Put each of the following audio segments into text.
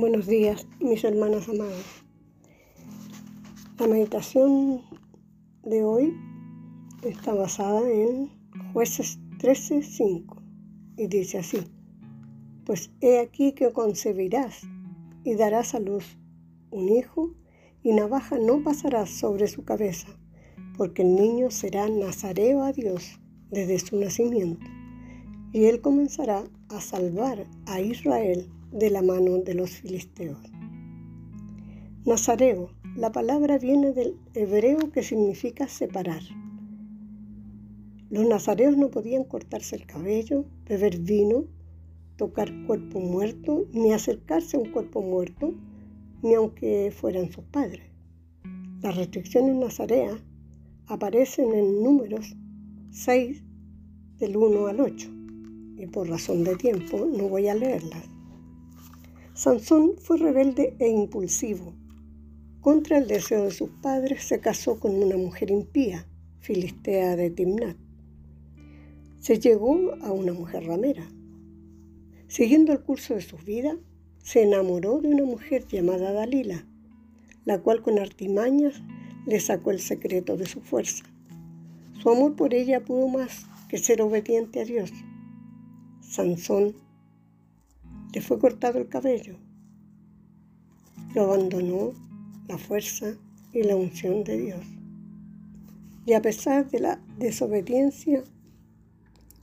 Buenos días, mis hermanos amados. La meditación de hoy está basada en jueces 13:5 y dice así, pues he aquí que concebirás y darás a luz un hijo y navaja no pasará sobre su cabeza, porque el niño será nazareo a Dios desde su nacimiento, y él comenzará a salvar a Israel de la mano de los filisteos. Nazareo, la palabra viene del hebreo que significa separar. Los nazareos no podían cortarse el cabello, beber vino, tocar cuerpo muerto, ni acercarse a un cuerpo muerto, ni aunque fueran sus padres. Las restricciones nazareas aparecen en números 6 del 1 al 8 y por razón de tiempo no voy a leerlas. Sansón fue rebelde e impulsivo. Contra el deseo de sus padres se casó con una mujer impía, filistea de Timnat. Se llegó a una mujer ramera. Siguiendo el curso de su vida, se enamoró de una mujer llamada Dalila, la cual con artimañas le sacó el secreto de su fuerza. Su amor por ella pudo más que ser obediente a Dios. Sansón le fue cortado el cabello. Lo abandonó la fuerza y la unción de Dios. Y a pesar de la desobediencia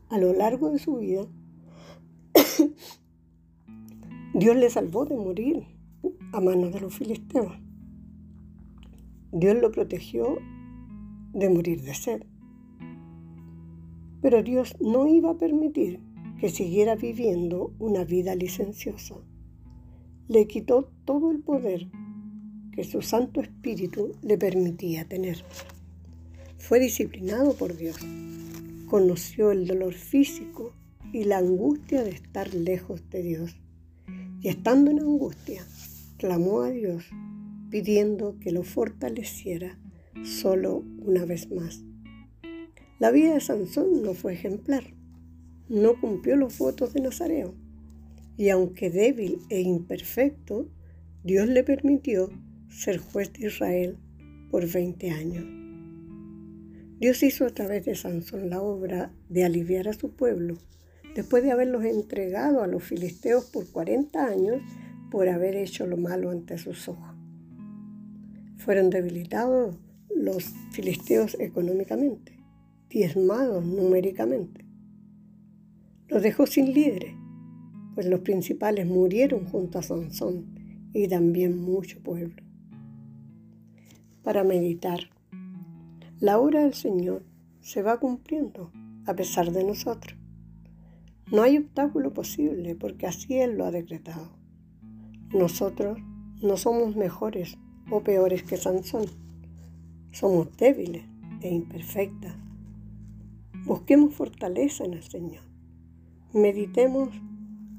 a lo largo de su vida, Dios le salvó de morir a manos de los filisteos. Dios lo protegió de morir de sed. Pero Dios no iba a permitir que siguiera viviendo una vida licenciosa. Le quitó todo el poder que su Santo Espíritu le permitía tener. Fue disciplinado por Dios. Conoció el dolor físico y la angustia de estar lejos de Dios. Y estando en angustia, clamó a Dios pidiendo que lo fortaleciera solo una vez más. La vida de Sansón no fue ejemplar no cumplió los votos de Nazareo. Y aunque débil e imperfecto, Dios le permitió ser juez de Israel por 20 años. Dios hizo a través de Sansón la obra de aliviar a su pueblo, después de haberlos entregado a los filisteos por 40 años por haber hecho lo malo ante sus ojos. Fueron debilitados los filisteos económicamente, diezmados numéricamente los dejó sin líderes, pues los principales murieron junto a Sansón y también mucho pueblo. Para meditar, la hora del Señor se va cumpliendo a pesar de nosotros. No hay obstáculo posible porque así Él lo ha decretado. Nosotros no somos mejores o peores que Sansón. Somos débiles e imperfectas. Busquemos fortaleza en el Señor. Meditemos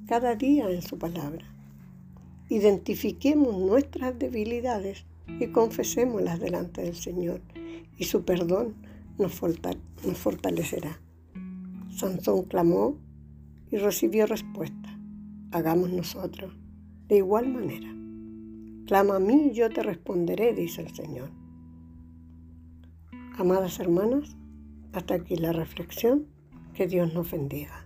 cada día en su palabra. Identifiquemos nuestras debilidades y confesémoslas delante del Señor y su perdón nos, fortalecerá. Sansón clamó y recibió respuesta. Hagamos nosotros de igual manera. Clama a mí y yo te responderé, dice el Señor. Amadas hermanas, hasta aquí la reflexión. Que Dios nos bendiga.